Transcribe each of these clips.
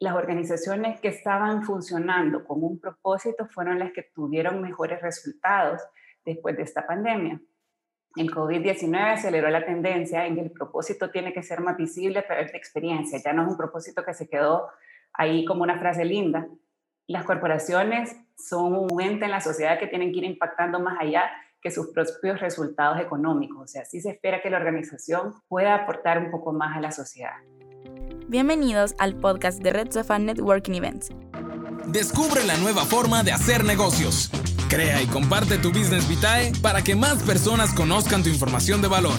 las organizaciones que estaban funcionando con un propósito fueron las que tuvieron mejores resultados después de esta pandemia. El COVID-19 aceleró la tendencia en que el propósito tiene que ser más visible a través de experiencia. Ya no es un propósito que se quedó ahí como una frase linda. Las corporaciones son un ente en la sociedad que tienen que ir impactando más allá que sus propios resultados económicos. O sea, sí se espera que la organización pueda aportar un poco más a la sociedad. Bienvenidos al podcast de Red Sofa Networking Events. Descubre la nueva forma de hacer negocios. Crea y comparte tu Business Vitae para que más personas conozcan tu información de valor,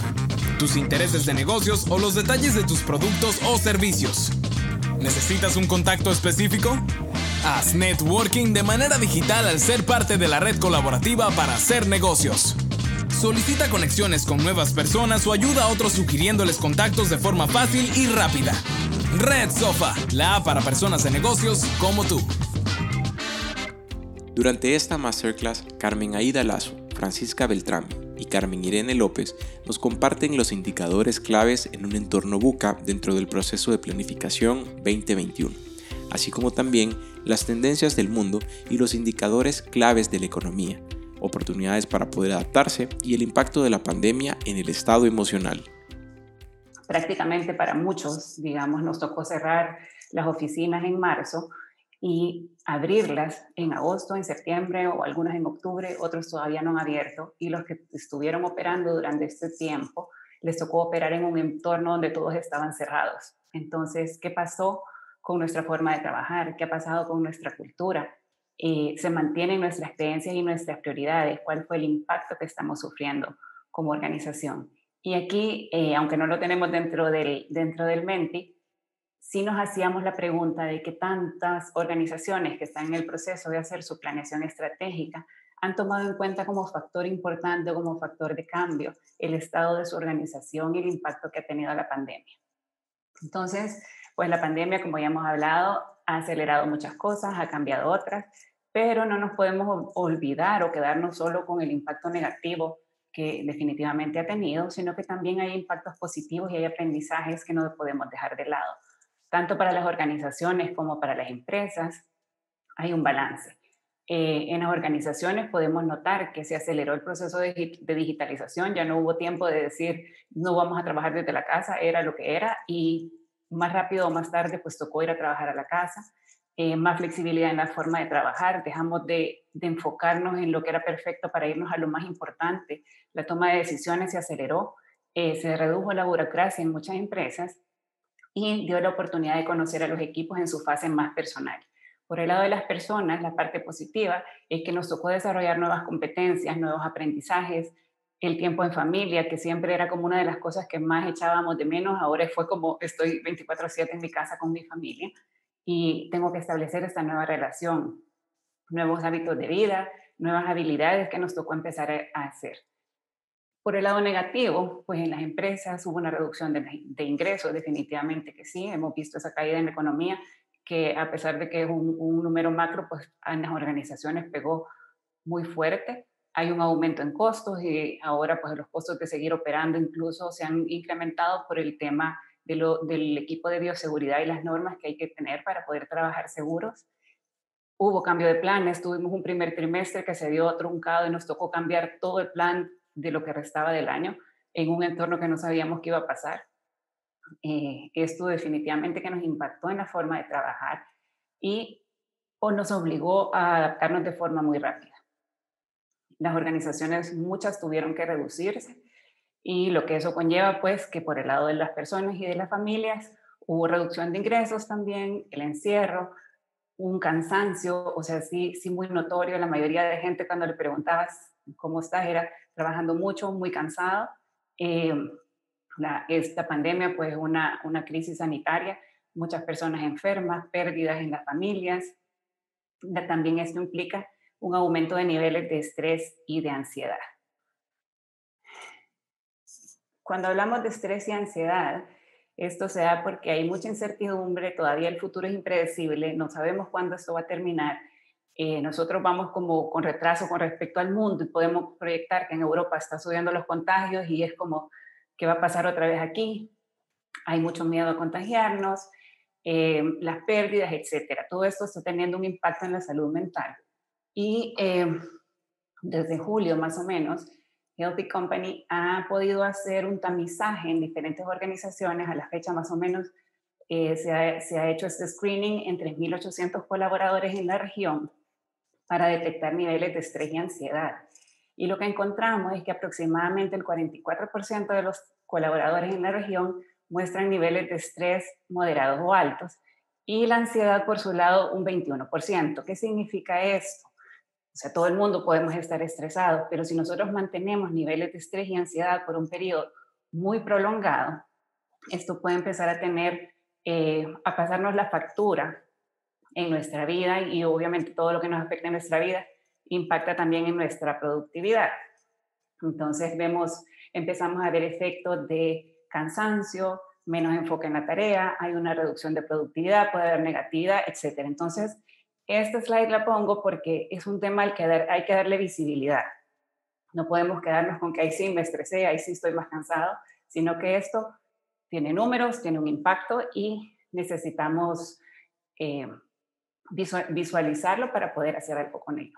tus intereses de negocios o los detalles de tus productos o servicios. ¿Necesitas un contacto específico? Haz networking de manera digital al ser parte de la red colaborativa para hacer negocios. Solicita conexiones con nuevas personas o ayuda a otros sugiriéndoles contactos de forma fácil y rápida. Red Sofa, la app para personas de negocios como tú. Durante esta masterclass, Carmen Aida Lazo, Francisca Beltrán y Carmen Irene López nos comparten los indicadores claves en un entorno buca dentro del proceso de planificación 2021, así como también las tendencias del mundo y los indicadores claves de la economía, oportunidades para poder adaptarse y el impacto de la pandemia en el estado emocional. Prácticamente para muchos, digamos, nos tocó cerrar las oficinas en marzo y abrirlas en agosto, en septiembre o algunas en octubre, otros todavía no han abierto y los que estuvieron operando durante este tiempo les tocó operar en un entorno donde todos estaban cerrados. Entonces, ¿qué pasó con nuestra forma de trabajar? ¿Qué ha pasado con nuestra cultura? Eh, ¿Se mantienen nuestras creencias y nuestras prioridades? ¿Cuál fue el impacto que estamos sufriendo como organización? Y aquí, eh, aunque no lo tenemos dentro del, dentro del Menti, sí nos hacíamos la pregunta de que tantas organizaciones que están en el proceso de hacer su planeación estratégica han tomado en cuenta como factor importante, como factor de cambio, el estado de su organización y el impacto que ha tenido la pandemia. Entonces, pues la pandemia, como ya hemos hablado, ha acelerado muchas cosas, ha cambiado otras, pero no nos podemos olvidar o quedarnos solo con el impacto negativo que definitivamente ha tenido, sino que también hay impactos positivos y hay aprendizajes que no podemos dejar de lado tanto para las organizaciones como para las empresas, hay un balance. Eh, en las organizaciones podemos notar que se aceleró el proceso de, digitalización, ya no hubo tiempo de decir no vamos a trabajar desde la casa, era lo que era y más rápido o más tarde pues tocó ir a trabajar a la casa, eh, más flexibilidad en la forma de trabajar, dejamos de, enfocarnos en lo que era perfecto para irnos a lo más importante, la toma de decisiones se aceleró, eh, se redujo la burocracia en muchas empresas y dio la oportunidad de conocer a los equipos en su fase más personal. Por el lado de las personas, la parte positiva es que nos tocó desarrollar nuevas competencias, nuevos aprendizajes, el tiempo en familia, que siempre era como una de las cosas que más echábamos de menos, ahora fue como estoy 24/7 en mi casa con mi familia y tengo que establecer esta nueva relación, nuevos hábitos de vida, nuevas habilidades que nos tocó empezar a hacer. Por el lado negativo, pues en las empresas hubo una reducción de, ingresos, definitivamente que sí, hemos visto esa caída en la economía, que a pesar de que es un, número macro, pues en las organizaciones pegó muy fuerte. Hay un aumento en costos y ahora pues los costos de seguir operando incluso se han incrementado por el tema del equipo de bioseguridad y las normas que hay que tener para poder trabajar seguros. Hubo cambio de planes, tuvimos un primer trimestre que se dio truncado y nos tocó cambiar todo el plan de lo que restaba del año en un entorno que no sabíamos qué iba a pasar. Eh, esto definitivamente que nos impactó en la forma de trabajar y o nos obligó a adaptarnos de forma muy rápida. Las organizaciones, muchas tuvieron que reducirse y lo que eso conlleva, pues, que por el lado de las personas y de las familias hubo reducción de ingresos también, el encierro, un cansancio, o sea, sí, sí muy notorio. La mayoría de gente cuando le preguntabas cómo estás era trabajando mucho, muy cansado. Eh, esta pandemia, pues, una, una crisis sanitaria, muchas personas enfermas, pérdidas en las familias. También esto implica un aumento de niveles de estrés y de ansiedad. Cuando hablamos de estrés y ansiedad, esto se da porque hay mucha incertidumbre, todavía el futuro es impredecible, no sabemos cuándo esto va a terminar eh, nosotros vamos como con retraso con respecto al mundo y podemos proyectar que en Europa está subiendo los contagios y es como, ¿qué va a pasar otra vez aquí? Hay mucho miedo a contagiarnos eh, las pérdidas, etcétera. Todo esto está teniendo un impacto en la salud mental. Y eh, desde julio más o menos, Healthy Company ha podido hacer un tamizaje en diferentes organizaciones. A la fecha más o menos eh, se, ha, se, ha, hecho este screening en 3.800 colaboradores en la región para detectar niveles de estrés y ansiedad. Y lo que encontramos es que aproximadamente el 44% de los colaboradores en la región muestran niveles de estrés moderados o altos y la ansiedad por su lado un 21%. ¿Qué significa esto? O sea, todo el mundo podemos estar estresados, pero si nosotros mantenemos niveles de estrés y ansiedad por un periodo muy prolongado, esto puede empezar a tener, eh, a pasarnos la factura en nuestra vida y obviamente todo lo que nos afecta en nuestra vida impacta también en nuestra productividad. Entonces vemos, empezamos a ver efectos de cansancio, menos enfoque en la tarea, hay una reducción de productividad, puede haber negatividad, etc. Entonces, esta slide la pongo porque es un tema al que hay que darle visibilidad. No podemos quedarnos con que ahí sí me estresé, ahí sí estoy más cansado, sino que esto tiene números, tiene un impacto y necesitamos eh, visualizarlo para poder hacer algo con ello.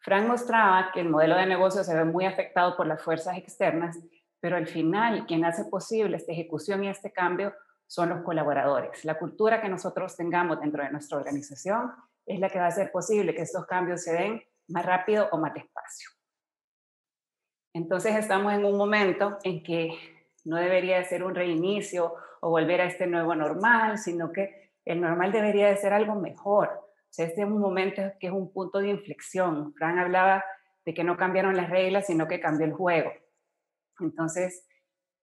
Frank mostraba que el modelo de negocio se ve muy afectado por las fuerzas externas, pero al final quien hace posible esta ejecución y este cambio son los colaboradores. La cultura que nosotros tengamos dentro de nuestra organización es la que va a hacer posible que estos cambios se den más rápido o más despacio. Entonces estamos en un momento en que no debería de ser un reinicio o volver a este nuevo normal, sino que el normal debería de ser algo mejor. Este es un momento que es un punto de inflexión. Fran hablaba de que no cambiaron las reglas, sino que cambió el juego. Entonces,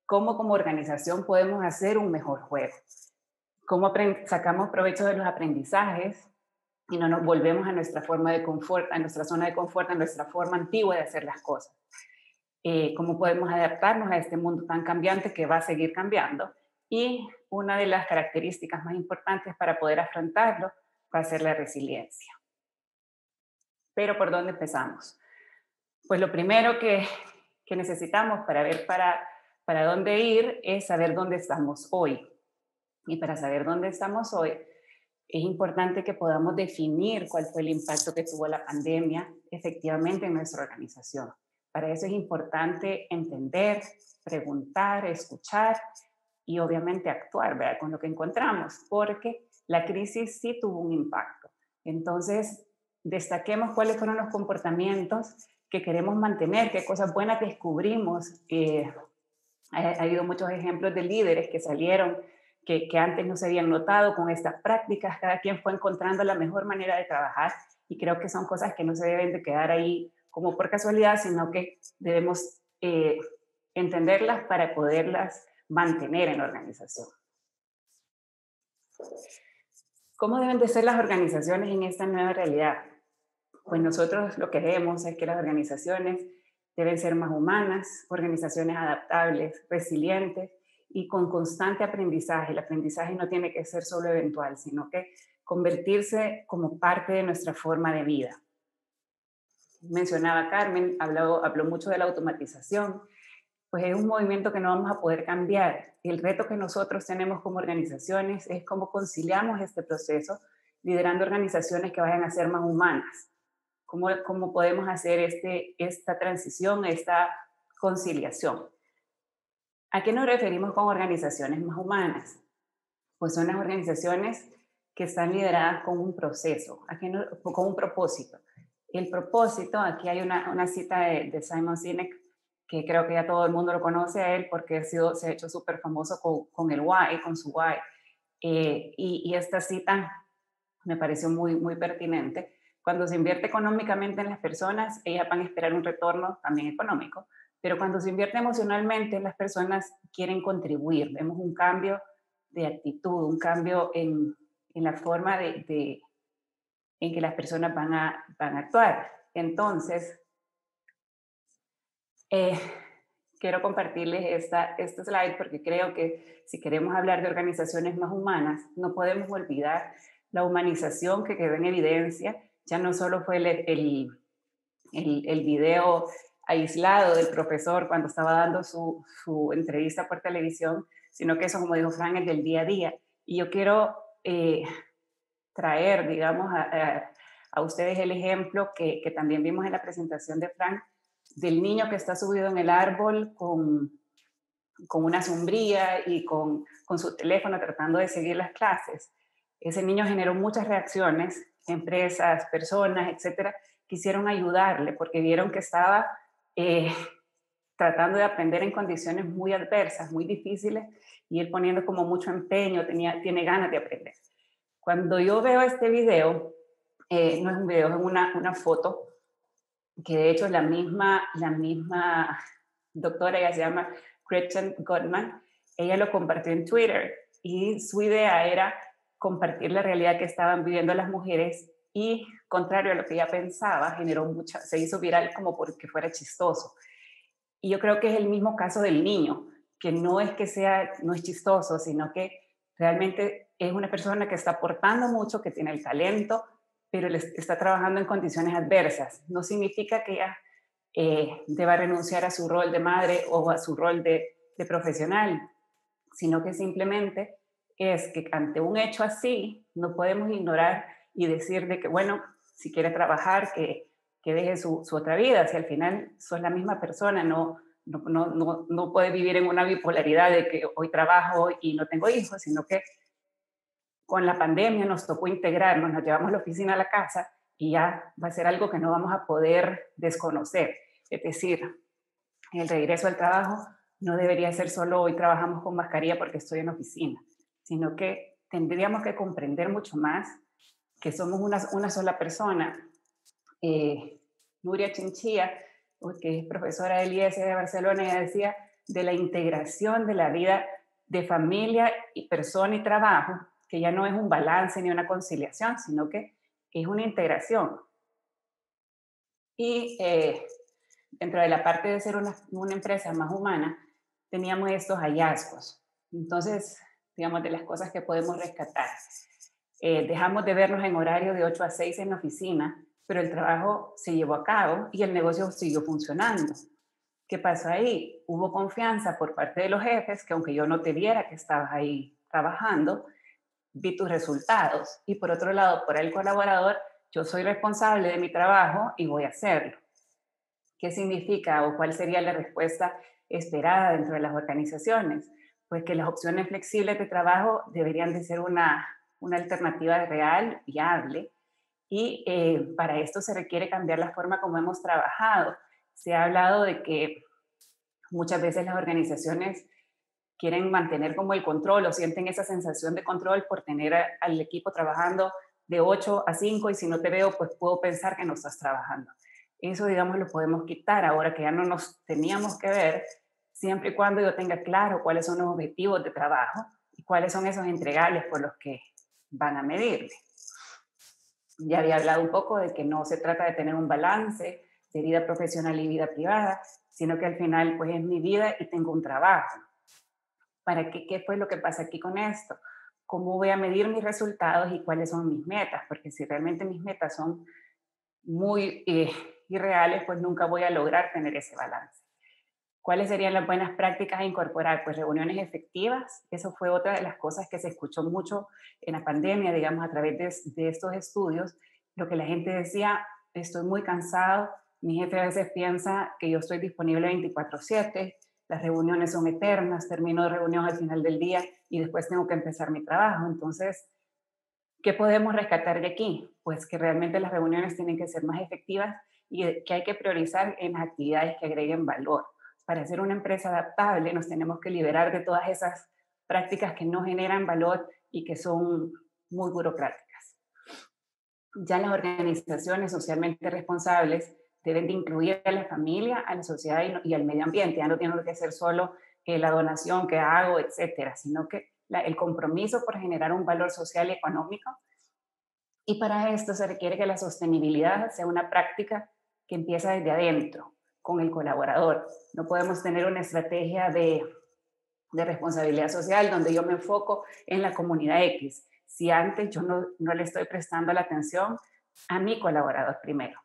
¿cómo como organización podemos hacer un mejor juego? ¿Cómo sacamos provecho de los aprendizajes y no nos volvemos a nuestra forma de confort, a nuestra zona de confort, a nuestra forma antigua de hacer las cosas? Eh, ¿Cómo podemos adaptarnos a este mundo tan cambiante que va a seguir cambiando? Y una de las características más importantes para poder afrontarlo va a ser la resiliencia. Pero ¿por dónde empezamos? Pues lo primero que que necesitamos para ver para, para dónde ir es saber dónde estamos hoy. Y para saber dónde estamos hoy, es importante que podamos definir cuál fue el impacto que tuvo la pandemia efectivamente en nuestra organización. Para eso es importante entender, preguntar, escuchar y obviamente actuar ¿verdad? con lo que encontramos, porque la crisis sí tuvo un impacto. Entonces, destaquemos cuáles fueron los comportamientos que queremos mantener, qué cosas buenas descubrimos. Eh, ha, habido muchos ejemplos de líderes que salieron, que, que, antes no se habían notado con estas prácticas, cada quien fue encontrando la mejor manera de trabajar y creo que son cosas que no se deben de quedar ahí como por casualidad, sino que debemos eh, entenderlas para poderlas mantener en la organización. ¿Cómo deben de ser las organizaciones en esta nueva realidad? pues nosotros lo que vemos es que las organizaciones deben ser más humanas, organizaciones adaptables, resilientes y con constante aprendizaje. El aprendizaje no tiene que ser solo eventual, sino que convertirse como parte de nuestra forma de vida. Mencionaba Carmen, habló, habló mucho de la automatización, pues es un movimiento que no vamos a poder cambiar. El reto que nosotros tenemos como organizaciones es cómo conciliamos este proceso liderando organizaciones que vayan a ser más humanas cómo, cómo podemos hacer este, esta transición, esta conciliación. ¿A qué nos referimos con organizaciones más humanas? Pues son las organizaciones que están lideradas con un proceso, con un propósito. El propósito, aquí hay una, una cita de, Simon Sinek, que creo que ya todo el mundo lo conoce a él porque ha sido, se ha hecho súper famoso con, con, el why, con su why. Eh, y, y, esta cita me pareció muy, muy pertinente cuando se invierte económicamente en las personas, ellas van a esperar un retorno también económico, pero cuando se invierte emocionalmente, las personas quieren contribuir. Vemos un cambio de actitud, un cambio en, en la forma de, de, en que las personas van a, van a actuar. Entonces, eh, quiero compartirles esta, este slide porque creo que si queremos hablar de organizaciones más humanas, no podemos olvidar la humanización que quedó en evidencia ya no solo fue el, el, el, video aislado del profesor cuando estaba dando su, su, entrevista por televisión, sino que eso, como dijo Frank, es del día a día. Y yo quiero eh, traer, digamos, a, a, ustedes el ejemplo que, que, también vimos en la presentación de Frank, del niño que está subido en el árbol con, con una sombría y con, con su teléfono tratando de seguir las clases. Ese niño generó muchas reacciones, empresas, personas, etcétera, quisieron ayudarle porque vieron que estaba eh, tratando de aprender en condiciones muy adversas, muy difíciles, y él poniendo como mucho empeño, tenía, tiene ganas de aprender. Cuando yo veo este video, eh, no es un video, es una, una foto, que de hecho la misma, la misma doctora, ella se llama Gretchen Gottman, ella lo compartió en Twitter y su idea era compartir la realidad que estaban viviendo las mujeres y contrario a lo que ella pensaba, generó mucha, se hizo viral como porque fuera chistoso. Y yo creo que es el mismo caso del niño, que no es que sea, no es chistoso, sino que realmente es una persona que está aportando mucho, que tiene el talento, pero está trabajando en condiciones adversas. No significa que ella eh, deba renunciar a su rol de madre o a su rol de, de profesional, sino que simplemente es que ante un hecho así no podemos ignorar y decir de que, bueno, si quiere trabajar, que, que deje su, su, otra vida, si al final sos la misma persona, no, no, no, no, puede vivir en una bipolaridad de que hoy trabajo y no tengo hijos, sino que con la pandemia nos tocó integrarnos, nos llevamos la oficina a la casa y ya va a ser algo que no vamos a poder desconocer. Es decir, el regreso al trabajo no debería ser solo hoy trabajamos con mascarilla porque estoy en oficina, sino que tendríamos que comprender mucho más que somos una, una sola persona. Eh, Nuria Chinchilla, que es profesora del IES de Barcelona, ella decía de la integración de la vida de familia y persona y trabajo, que ya no es un balance ni una conciliación, sino que es una integración. Y eh, dentro de la parte de ser una, una empresa más humana, teníamos estos hallazgos. Entonces, digamos, de las cosas que podemos rescatar. Eh, dejamos de vernos en horario de 8 a 6 en la oficina, pero el trabajo se llevó a cabo y el negocio siguió funcionando. ¿Qué pasó ahí? Hubo confianza por parte de los jefes que aunque yo no te viera que estabas ahí trabajando, vi tus resultados. Y por otro lado, por el colaborador, yo soy responsable de mi trabajo y voy a hacerlo. ¿Qué significa o cuál sería la respuesta esperada dentro de las organizaciones? Pues que las opciones flexibles de trabajo deberían de ser una una alternativa real, viable, y eh, para esto se requiere cambiar la forma como hemos trabajado. Se ha hablado de que muchas veces las organizaciones quieren mantener como el control o sienten esa sensación de control por tener al equipo trabajando de 8 a 5 y si no te veo, pues puedo pensar que no estás trabajando. Eso, digamos, lo podemos quitar ahora que ya no nos teníamos que ver, siempre y cuando yo tenga claro cuáles son los objetivos de trabajo y cuáles son esos entregables por los que van a medirle. Ya había hablado un poco de que no se trata de tener un balance de vida profesional y vida privada, sino que al final pues es mi vida y tengo un trabajo. ¿Para qué, qué fue lo que pasa aquí con esto? ¿Cómo voy a medir mis resultados y cuáles son mis metas? Porque si realmente mis metas son muy eh, irreales, pues nunca voy a lograr tener ese balance. ¿Cuáles serían las buenas prácticas a incorporar? Pues reuniones efectivas. Eso fue otra de las cosas que se escuchó mucho en la pandemia, digamos, a través de, estos estudios. Lo que la gente decía, estoy muy cansado, mi jefe a veces piensa que yo estoy disponible 24/7, las reuniones son eternas, termino de reunión al final del día y después tengo que empezar mi trabajo. Entonces, ¿qué podemos rescatar de aquí? Pues que realmente las reuniones tienen que ser más efectivas y que hay que priorizar en las actividades que agreguen valor para ser una empresa adaptable nos tenemos que liberar de todas esas prácticas que no generan valor y que son muy burocráticas. Ya las organizaciones socialmente responsables deben de incluir a la familia, a la sociedad y, al medio ambiente. Ya no tiene que ser solo eh, la donación que hago, etcétera, sino que el compromiso por generar un valor social y económico. Y para esto se requiere que la sostenibilidad sea una práctica que empieza desde adentro, con el colaborador. No podemos tener una estrategia de, responsabilidad social donde yo me enfoco en la comunidad X. Si antes yo no, no le estoy prestando la atención a mi colaborador primero.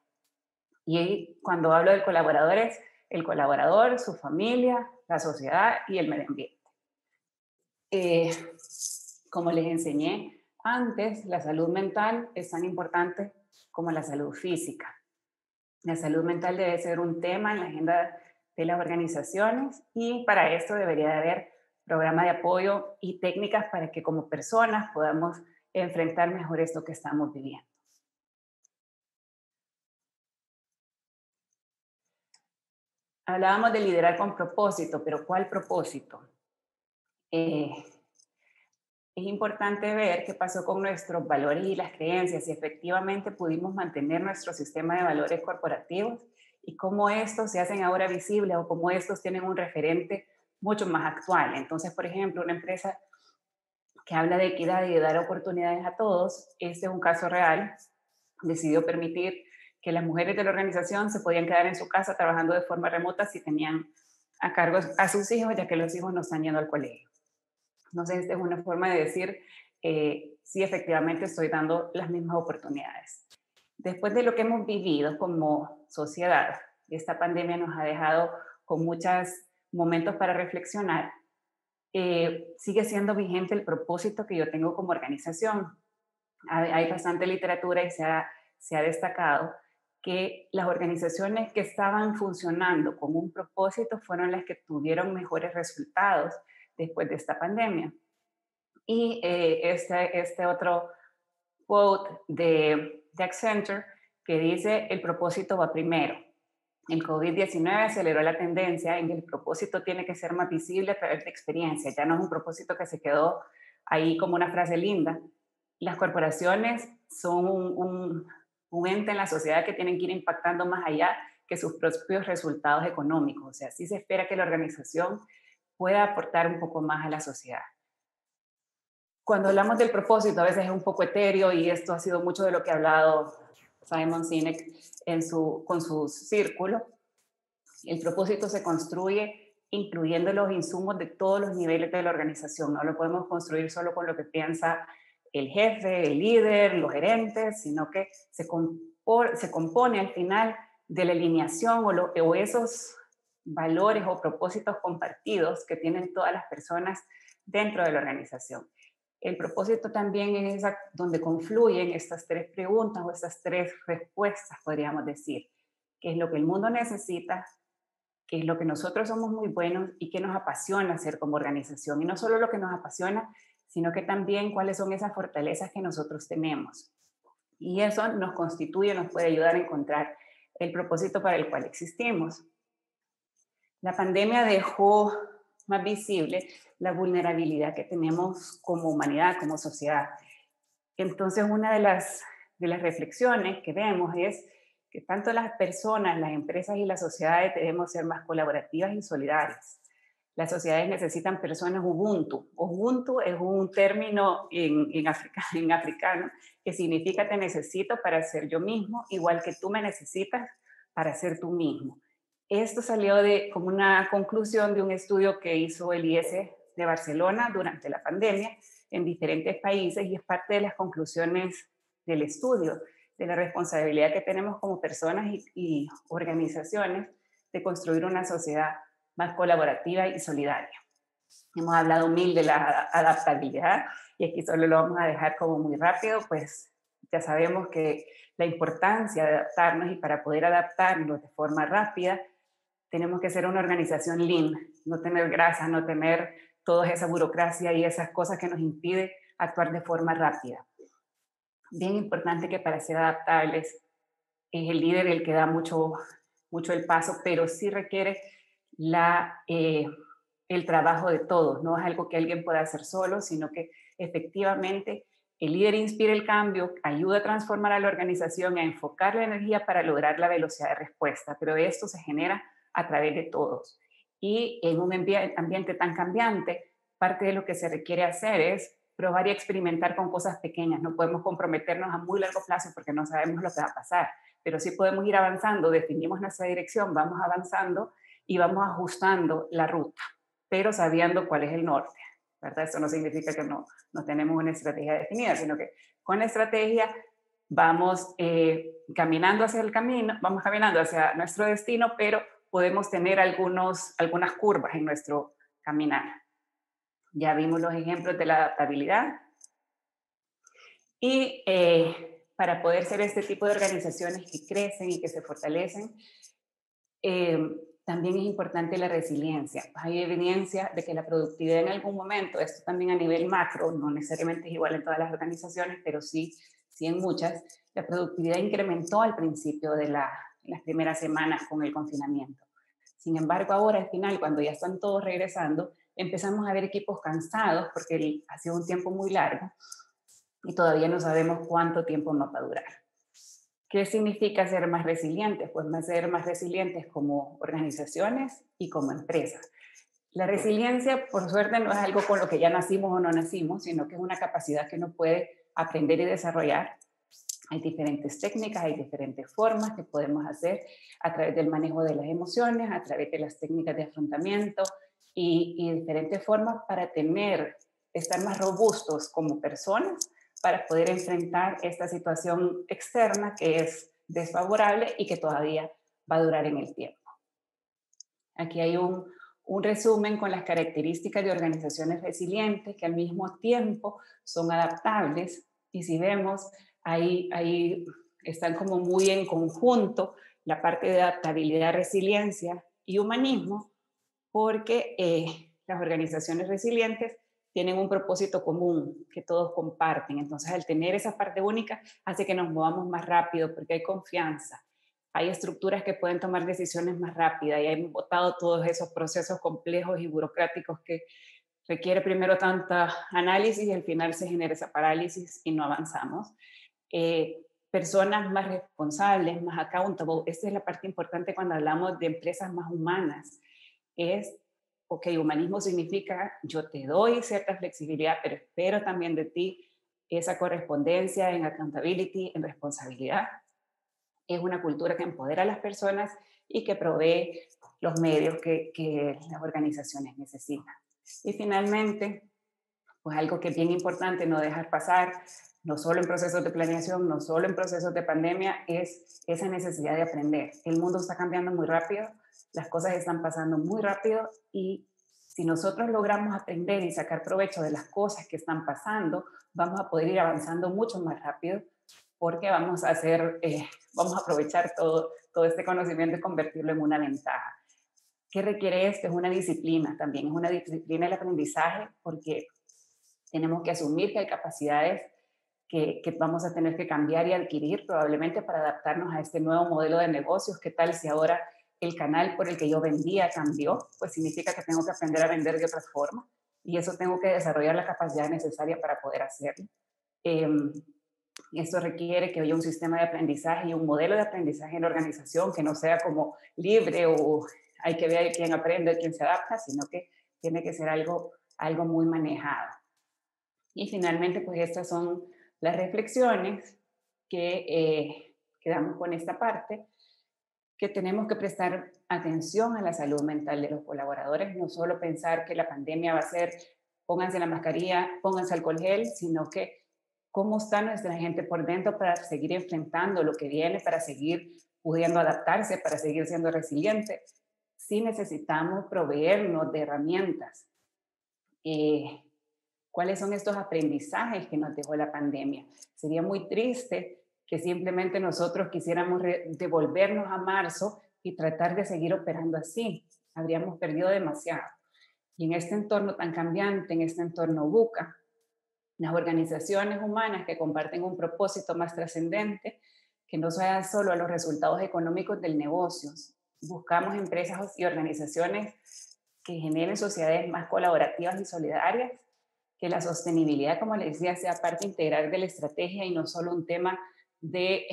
Y cuando hablo del colaborador es el colaborador, su familia, la sociedad y el medio ambiente. Eh, Como les enseñé antes, la salud mental es tan importante como la salud física. La salud mental debe ser un tema en la agenda de las organizaciones y para esto debería haber programas de apoyo y técnicas para que como personas podamos enfrentar mejor esto que estamos viviendo. Hablábamos de liderar con propósito, pero ¿cuál propósito? Eh, es importante ver qué pasó con nuestros valores y las creencias, si efectivamente pudimos mantener nuestro sistema de valores corporativos y cómo estos se hacen ahora visibles o cómo estos tienen un referente mucho más actual. Entonces, por ejemplo, una empresa que habla de equidad y de dar oportunidades a todos, este es un caso real, decidió permitir que las mujeres de la organización se podían quedar en su casa trabajando de forma remota si tenían a cargo a sus hijos, ya que los hijos no están yendo al colegio. Entonces, es una forma de decir eh, si efectivamente estoy dando las mismas oportunidades. Después de lo que hemos vivido como sociedad, esta pandemia nos ha dejado con muchos momentos para reflexionar, eh, sigue siendo vigente el propósito que yo tengo como organización. Hay, hay bastante literatura y se ha, se ha destacado que las organizaciones que estaban funcionando con un propósito fueron las que tuvieron mejores resultados después de esta pandemia. Y eh, este, este otro quote de, de Accenture que dice, el propósito va primero. El COVID-19 aceleró la tendencia en que el propósito tiene que ser más visible a través de experiencia. Ya no es un propósito que se quedó ahí como una frase linda. Las corporaciones son un un ente en la sociedad que tienen que ir impactando más allá que sus propios resultados económicos. O sea, sí se espera que la organización pueda aportar un poco más a la sociedad. Cuando hablamos del propósito, a veces es un poco etéreo y esto ha sido mucho de lo que ha hablado Simon Sinek en su, con su círculo. El propósito se construye incluyendo los insumos de todos los niveles de la organización. No lo podemos construir solo con lo que piensa el jefe, el líder, los gerentes, sino que se, se compone al final de la alineación o, o, esos valores o propósitos compartidos que tienen todas las personas dentro de la organización. El propósito también es donde confluyen estas tres preguntas o estas tres respuestas, podríamos decir. ¿Qué es lo que el mundo necesita? ¿Qué es lo que nosotros somos muy buenos y qué nos apasiona hacer como organización? Y no solo lo que nos apasiona, sino que también cuáles son esas fortalezas que nosotros tenemos. Y eso nos constituye, nos puede ayudar a encontrar el propósito para el cual existimos. La pandemia dejó más visible la vulnerabilidad que tenemos como humanidad, como sociedad. Entonces, una de las, de las reflexiones que vemos es que tanto las personas, las empresas y las sociedades debemos ser más colaborativas y solidarias las sociedades necesitan personas Ubuntu. Ubuntu es un término en, en, en africano que significa te necesito para ser yo mismo, igual que tú me necesitas para ser tú mismo. Esto salió de como una conclusión de un estudio que hizo el IS de Barcelona durante la pandemia en diferentes países y es parte de las conclusiones del estudio, de la responsabilidad que tenemos como personas y, y organizaciones de construir una sociedad más colaborativa y solidaria. Hemos hablado mil de la adaptabilidad y aquí solo lo vamos a dejar como muy rápido, pues ya sabemos que la importancia de adaptarnos y para poder adaptarnos de forma rápida, tenemos que ser una organización lean, no tener grasa, no tener toda esa burocracia y esas cosas que nos impide actuar de forma rápida. Bien importante que para ser adaptables es el líder el que da mucho, mucho el paso, pero sí requiere la, eh, el trabajo de todos, no es algo que alguien pueda hacer solo, sino que efectivamente el líder inspira el cambio, ayuda a transformar a la organización, a enfocar la energía para lograr la velocidad de respuesta, pero esto se genera a través de todos. Y en un ambiente tan cambiante, parte de lo que se requiere hacer es probar y experimentar con cosas pequeñas. No podemos comprometernos a muy largo plazo porque no sabemos lo que va a pasar, pero sí podemos ir avanzando, definimos nuestra dirección, vamos avanzando y vamos ajustando la ruta, pero sabiendo cuál es el norte. ¿verdad? Eso no significa que no, no tenemos una estrategia definida, sino que con la estrategia vamos eh, caminando hacia el camino, vamos caminando hacia nuestro destino, pero podemos tener algunos, algunas curvas en nuestro caminar. Ya vimos los ejemplos de la adaptabilidad, Y eh, para poder ser este tipo de organizaciones que crecen y que se fortalecen, eh, también es importante la resiliencia. Hay evidencia de que la productividad en algún momento, esto también a nivel macro, no necesariamente es igual en todas las organizaciones, pero sí, sí en muchas, la productividad incrementó al principio de la, las primeras semanas con el confinamiento. Sin embargo, ahora al final, cuando ya están todos regresando, empezamos a ver equipos cansados porque ha sido un tiempo muy largo y todavía no sabemos cuánto tiempo va a durar. ¿Qué significa ser más resilientes? Pues más ser más resilientes como organizaciones y como empresas. La resiliencia, por suerte, no es algo con lo que ya nacimos o no nacimos, sino que es una capacidad que uno puede aprender y desarrollar. Hay diferentes técnicas, hay diferentes formas que podemos hacer a través del manejo de las emociones, a través de las técnicas de afrontamiento y, diferentes formas para tener, estar más robustos como personas para poder enfrentar esta situación externa que es desfavorable y que todavía va a durar en el tiempo. Aquí hay un resumen con las características de organizaciones resilientes que al mismo tiempo son adaptables y si vemos, ahí, ahí están como muy en conjunto la parte de adaptabilidad, resiliencia y humanismo, porque eh, las organizaciones resilientes tienen un propósito común que todos comparten. Entonces, al tener esa parte única, hace que nos movamos más rápido porque hay confianza. Hay estructuras que pueden tomar decisiones más rápidas y hay votado todos esos procesos complejos y burocráticos que requiere primero tanta análisis y al final se genera esa parálisis y no avanzamos. Eh, personas más responsables, más accountable. Esta es la parte importante cuando hablamos de empresas más humanas. Es ok, humanismo significa yo te doy cierta flexibilidad, pero espero también de ti esa correspondencia en accountability, en responsabilidad. Es una cultura que empodera a las personas y que provee los medios que, que las organizaciones necesitan. Y finalmente, pues algo que es bien importante no dejar pasar, no solo en procesos de planeación, no solo en procesos de pandemia, es esa necesidad de aprender. El mundo está cambiando muy rápido, las cosas están pasando muy rápido y si nosotros logramos aprender y sacar provecho de las cosas que están pasando, vamos a poder ir avanzando mucho más rápido porque vamos a hacer, eh, vamos a aprovechar todo, todo este conocimiento y convertirlo en una ventaja. ¿Qué requiere esto? Es una disciplina también, es una disciplina del aprendizaje porque tenemos que asumir que hay capacidades que, que, vamos a tener que cambiar y adquirir probablemente para adaptarnos a este nuevo modelo de negocios. ¿Qué tal si ahora el canal por el que yo vendía cambió, pues significa que tengo que aprender a vender de otra forma y eso tengo que desarrollar la capacidad necesaria para poder hacerlo. Eh, esto requiere que haya un sistema de aprendizaje y un modelo de aprendizaje en la organización que no sea como libre o hay que ver quién aprende, quién se adapta, sino que tiene que ser algo, algo muy manejado. Y finalmente, pues estas son las reflexiones que eh, quedamos con esta parte que tenemos que prestar atención a la salud mental de los colaboradores, no solo pensar que la pandemia va a ser pónganse la mascarilla, pónganse alcohol gel, sino que cómo está nuestra gente por dentro para seguir enfrentando lo que viene, para seguir pudiendo adaptarse, para seguir siendo resiliente. Sí necesitamos proveernos de herramientas. Eh, ¿Cuáles son estos aprendizajes que nos dejó la pandemia? Sería muy triste que simplemente nosotros quisiéramos devolvernos a marzo y tratar de seguir operando así. Habríamos perdido demasiado. Y en este entorno tan cambiante, en este entorno buca, las organizaciones humanas que comparten un propósito más trascendente, que no sea solo a los resultados económicos del negocio. Buscamos empresas y organizaciones que generen sociedades más colaborativas y solidarias, que la sostenibilidad, como les decía, sea parte integral de la estrategia y no solo un tema de,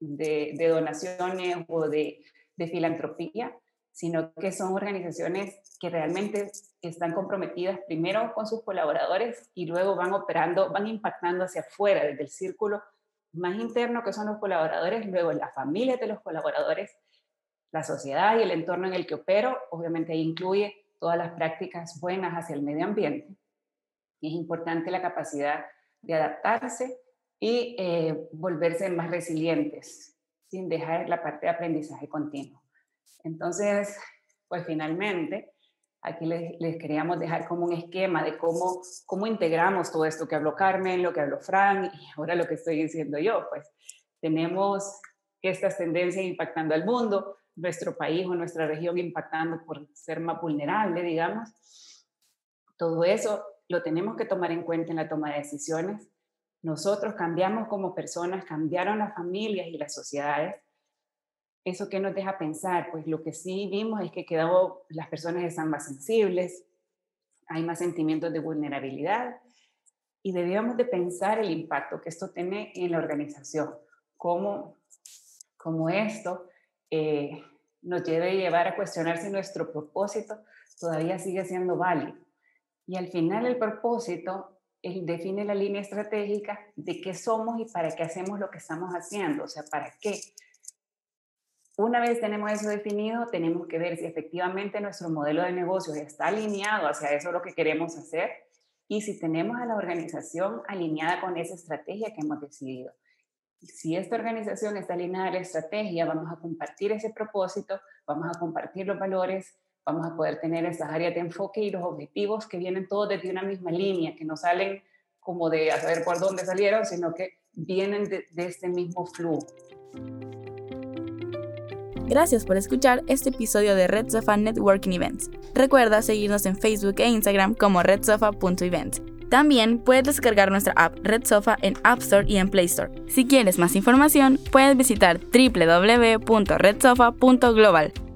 de, donaciones o de, de filantropía, sino que son organizaciones que realmente están comprometidas primero con sus colaboradores y luego van operando, van impactando hacia afuera, desde el círculo más interno que son los colaboradores, luego la familia de los colaboradores, la sociedad y el entorno en el que opero, obviamente incluye todas las prácticas buenas hacia el medio ambiente. Es importante la capacidad de adaptarse y eh, volverse más resilientes sin dejar la parte de aprendizaje continuo. Entonces, pues finalmente, Aquí les, les, queríamos dejar como un esquema de cómo, cómo integramos todo esto que habló Carmen, lo que habló Fran y ahora lo que estoy diciendo yo. Pues tenemos estas tendencias impactando al mundo, nuestro país o nuestra región impactando por ser más vulnerable, digamos. Todo eso lo tenemos que tomar en cuenta en la toma de decisiones. Nosotros cambiamos como personas, cambiaron las familias y las sociedades. ¿Eso qué nos deja pensar? Pues lo que sí vimos es que quedó, las personas están más sensibles, hay más sentimientos de vulnerabilidad y debíamos de pensar el impacto que esto tiene en la organización, cómo, cómo esto eh, nos debe llevar a cuestionar si nuestro propósito todavía sigue siendo válido. Y al final el propósito define la línea estratégica de qué somos y para qué hacemos lo que estamos haciendo, o sea, para qué. Una vez tenemos eso definido, tenemos que ver si efectivamente nuestro modelo de negocios está alineado hacia eso lo que queremos hacer y si tenemos a la organización alineada con esa estrategia que hemos decidido. Si esta organización está alineada a la estrategia, vamos a compartir ese propósito, vamos a compartir los valores, vamos a poder tener esas áreas de enfoque y los objetivos que vienen todos desde una misma línea, que no salen como de a saber por dónde salieron, sino que vienen de, de este mismo flujo. Gracias por escuchar este episodio de Red Sofa Networking Events. Recuerda seguirnos en Facebook e Instagram como redsofa.events. También puedes descargar nuestra app Red Sofa en App Store y en Play Store. Si quieres más información, puedes visitar www.redsofa.global.